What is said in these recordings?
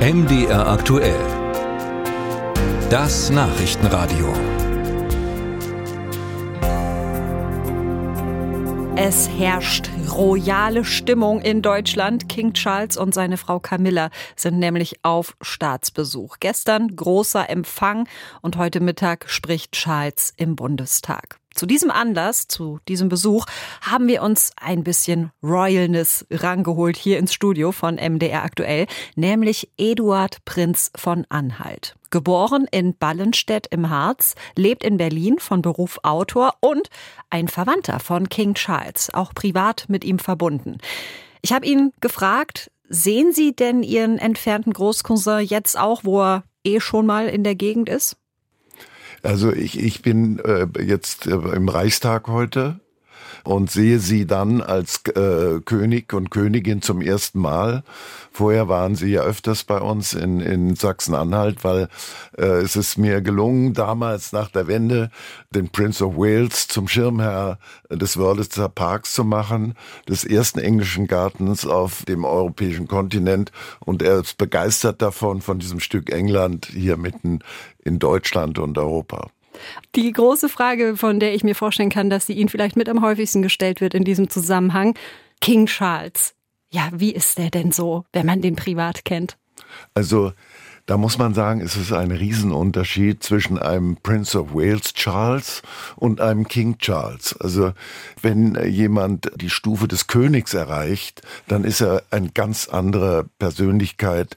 MDR aktuell. Das Nachrichtenradio. Es herrscht royale Stimmung in Deutschland. King Charles und seine Frau Camilla sind nämlich auf Staatsbesuch. Gestern großer Empfang und heute Mittag spricht Charles im Bundestag. Zu diesem Anlass, zu diesem Besuch, haben wir uns ein bisschen Royalness rangeholt hier ins Studio von MDR aktuell, nämlich Eduard Prinz von Anhalt. Geboren in Ballenstedt im Harz, lebt in Berlin, von Beruf Autor und ein Verwandter von King Charles, auch privat mit ihm verbunden. Ich habe ihn gefragt, sehen Sie denn Ihren entfernten Großcousin jetzt auch, wo er eh schon mal in der Gegend ist? Also ich, ich bin äh, jetzt äh, im Reichstag heute und sehe sie dann als äh, König und Königin zum ersten Mal. Vorher waren sie ja öfters bei uns in, in Sachsen-Anhalt, weil äh, es ist mir gelungen, damals nach der Wende den Prince of Wales zum Schirmherr des Wörlitzer Parks zu machen, des ersten englischen Gartens auf dem europäischen Kontinent. Und er ist begeistert davon, von diesem Stück England hier mitten in Deutschland und Europa. Die große Frage, von der ich mir vorstellen kann, dass sie Ihnen vielleicht mit am häufigsten gestellt wird in diesem Zusammenhang, King Charles. Ja, wie ist der denn so, wenn man den privat kennt? Also, da muss man sagen, es ist ein Riesenunterschied zwischen einem Prince of Wales Charles und einem King Charles. Also wenn jemand die Stufe des Königs erreicht, dann ist er eine ganz andere Persönlichkeit,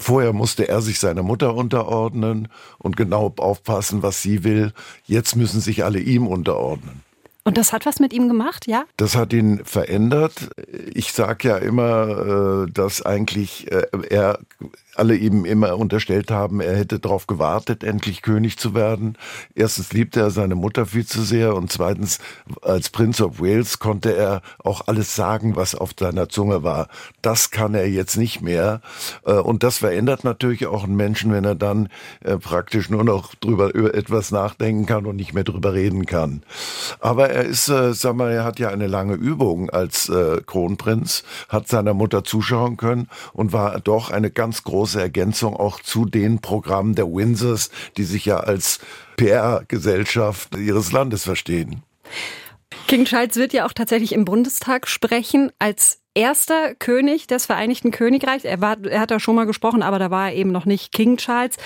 Vorher musste er sich seiner Mutter unterordnen und genau aufpassen, was sie will. Jetzt müssen sich alle ihm unterordnen. Und das hat was mit ihm gemacht, ja? Das hat ihn verändert. Ich sage ja immer, äh, dass eigentlich äh, er alle ihm immer unterstellt haben, er hätte darauf gewartet, endlich König zu werden. Erstens liebte er seine Mutter viel zu sehr und zweitens, als Prince of Wales konnte er auch alles sagen, was auf seiner Zunge war. Das kann er jetzt nicht mehr. Äh, und das verändert natürlich auch einen Menschen, wenn er dann äh, praktisch nur noch drüber über etwas nachdenken kann und nicht mehr drüber reden kann. Aber er ist, äh, sag mal, er hat ja eine lange Übung als Kronprinz, hat seiner Mutter zuschauen können und war doch eine ganz große große Ergänzung auch zu den Programmen der Windsors, die sich ja als PR-Gesellschaft ihres Landes verstehen. King Charles wird ja auch tatsächlich im Bundestag sprechen als erster König des Vereinigten Königreichs. Er, war, er hat da schon mal gesprochen, aber da war er eben noch nicht King Charles.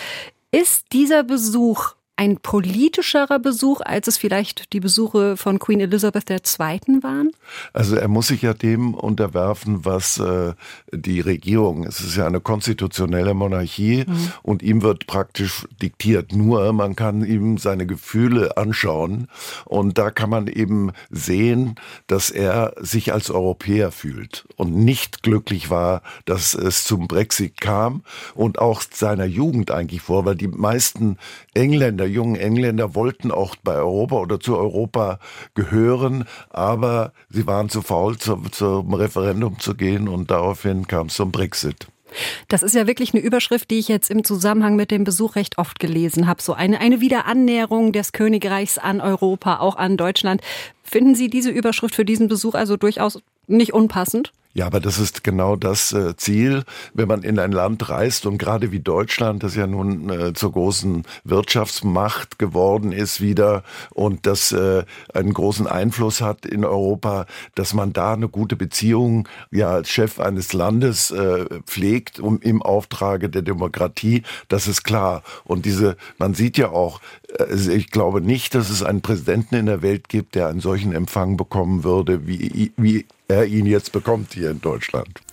Ist dieser Besuch ein politischerer Besuch, als es vielleicht die Besuche von Queen Elizabeth II. waren? Also er muss sich ja dem unterwerfen, was äh, die Regierung, es ist ja eine konstitutionelle Monarchie mhm. und ihm wird praktisch diktiert. Nur man kann ihm seine Gefühle anschauen und da kann man eben sehen, dass er sich als Europäer fühlt und nicht glücklich war, dass es zum Brexit kam und auch seiner Jugend eigentlich vor, weil die meisten Engländer der jungen Engländer wollten auch bei Europa oder zu Europa gehören, aber sie waren zu faul, zum, zum Referendum zu gehen und daraufhin kam es zum Brexit. Das ist ja wirklich eine Überschrift, die ich jetzt im Zusammenhang mit dem Besuch recht oft gelesen habe. So eine, eine Wiederannäherung des Königreichs an Europa, auch an Deutschland. Finden Sie diese Überschrift für diesen Besuch also durchaus nicht unpassend? Ja, aber das ist genau das äh, Ziel, wenn man in ein Land reist und gerade wie Deutschland, das ja nun äh, zur großen Wirtschaftsmacht geworden ist wieder und das äh, einen großen Einfluss hat in Europa, dass man da eine gute Beziehung ja als Chef eines Landes pflegt um im Auftrage der Demokratie, das ist klar. Und diese, man sieht ja auch, ich glaube nicht, dass es einen Präsidenten in der Welt gibt, der einen solchen Empfang bekommen würde, wie, wie er ihn jetzt bekommt hier in Deutschland.